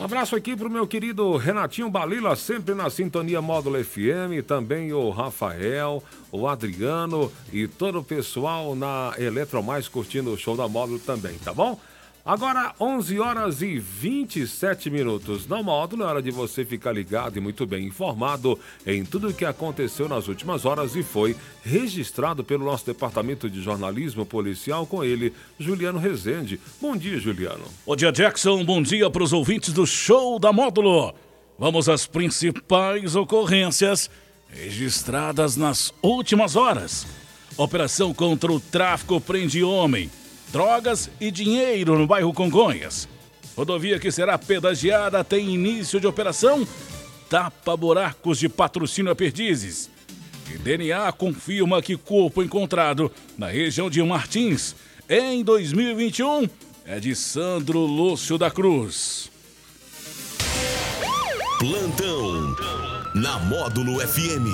Abraço aqui pro meu querido Renatinho Balila, sempre na sintonia Módulo FM, também o Rafael, o Adriano e todo o pessoal na Eletromais curtindo o show da Módulo também, tá bom? Agora, 11 horas e 27 minutos. Na módulo, é hora de você ficar ligado e muito bem informado em tudo o que aconteceu nas últimas horas e foi registrado pelo nosso departamento de jornalismo policial com ele, Juliano Rezende. Bom dia, Juliano. Bom dia, Jackson. Bom dia para os ouvintes do show da módulo. Vamos às principais ocorrências registradas nas últimas horas. Operação contra o tráfico prende homem drogas e dinheiro no bairro Congonhas. Rodovia que será pedagiada tem início de operação tapa buracos de patrocínio a perdizes. E DNA confirma que corpo encontrado na região de Martins em 2021 é de Sandro Lúcio da Cruz. Plantão na Módulo FM.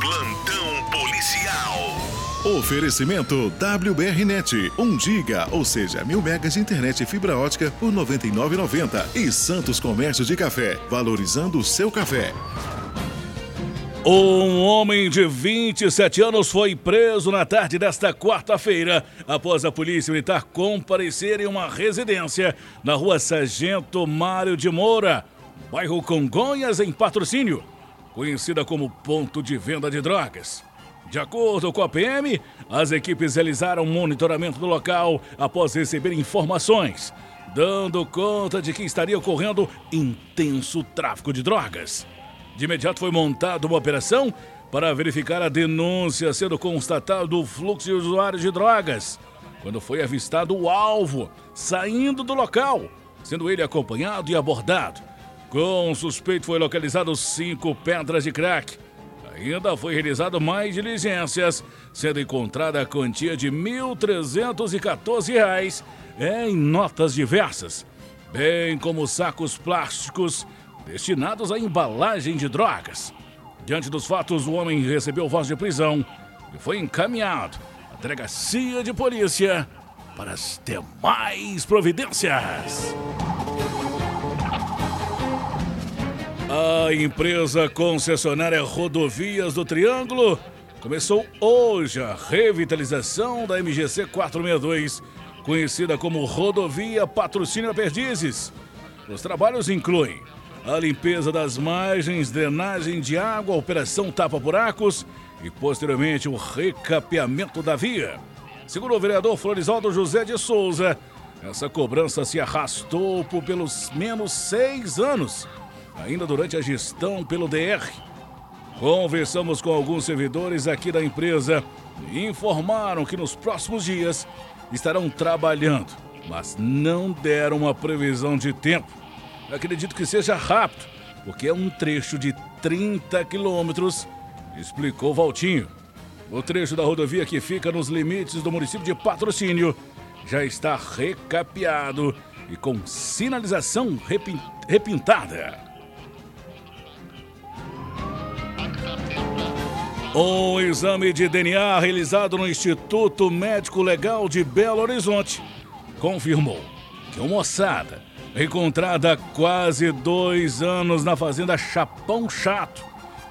Plantão policial. Oferecimento WBRnet, 1 giga, ou seja, mil megas de internet e fibra ótica por R$ 99,90. E Santos Comércio de Café, valorizando o seu café. Um homem de 27 anos foi preso na tarde desta quarta-feira após a polícia militar comparecer em uma residência na rua Sargento Mário de Moura, bairro Congonhas, em patrocínio, conhecida como ponto de venda de drogas. De acordo com a PM, as equipes realizaram monitoramento do local após receber informações, dando conta de que estaria ocorrendo intenso tráfico de drogas. De imediato foi montada uma operação para verificar a denúncia, sendo constatado o fluxo de usuários de drogas, quando foi avistado o alvo saindo do local, sendo ele acompanhado e abordado. Com o suspeito foi localizado cinco pedras de crack, Ainda foi realizado mais diligências, sendo encontrada a quantia de R$ 1.314 em notas diversas, bem como sacos plásticos destinados à embalagem de drogas. Diante dos fatos, o homem recebeu voz de prisão e foi encaminhado à delegacia de polícia para as demais providências. A empresa concessionária Rodovias do Triângulo começou hoje a revitalização da MGC 462, conhecida como Rodovia Patrocínio Perdizes. Os trabalhos incluem a limpeza das margens, drenagem de água, operação tapa-buracos e, posteriormente, o recapeamento da via. Segundo o vereador Florisaldo José de Souza, essa cobrança se arrastou por pelos menos seis anos ainda durante a gestão pelo DR. Conversamos com alguns servidores aqui da empresa e informaram que nos próximos dias estarão trabalhando, mas não deram uma previsão de tempo. Acredito que seja rápido, porque é um trecho de 30 quilômetros, explicou Valtinho. O trecho da rodovia que fica nos limites do município de Patrocínio já está recapeado e com sinalização repintada. Um exame de DNA realizado no Instituto Médico Legal de Belo Horizonte confirmou que uma moçada encontrada há quase dois anos na fazenda Chapão Chato,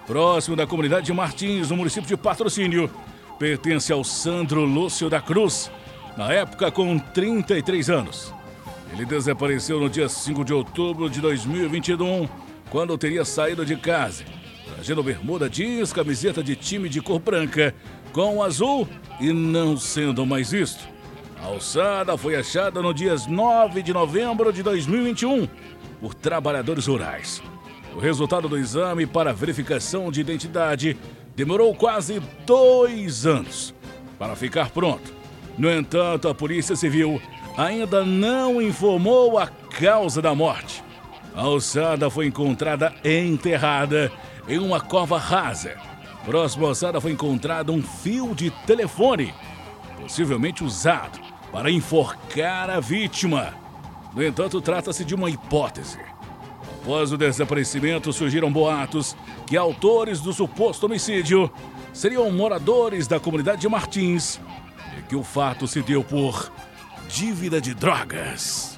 próximo da comunidade de Martins, no município de Patrocínio, pertence ao Sandro Lúcio da Cruz, na época com 33 anos. Ele desapareceu no dia 5 de outubro de 2021, quando teria saído de casa trajando bermuda jeans, camiseta de time de cor branca com azul e não sendo mais visto. A alçada foi achada no dia 9 de novembro de 2021 por trabalhadores rurais. O resultado do exame para verificação de identidade demorou quase dois anos para ficar pronto. No entanto, a Polícia Civil ainda não informou a causa da morte. A alçada foi encontrada enterrada em uma cova rasa. Próximo à alçada foi encontrado um fio de telefone, possivelmente usado para enforcar a vítima. No entanto, trata-se de uma hipótese. Após o desaparecimento, surgiram boatos que autores do suposto homicídio seriam moradores da comunidade de Martins e que o fato se deu por dívida de drogas.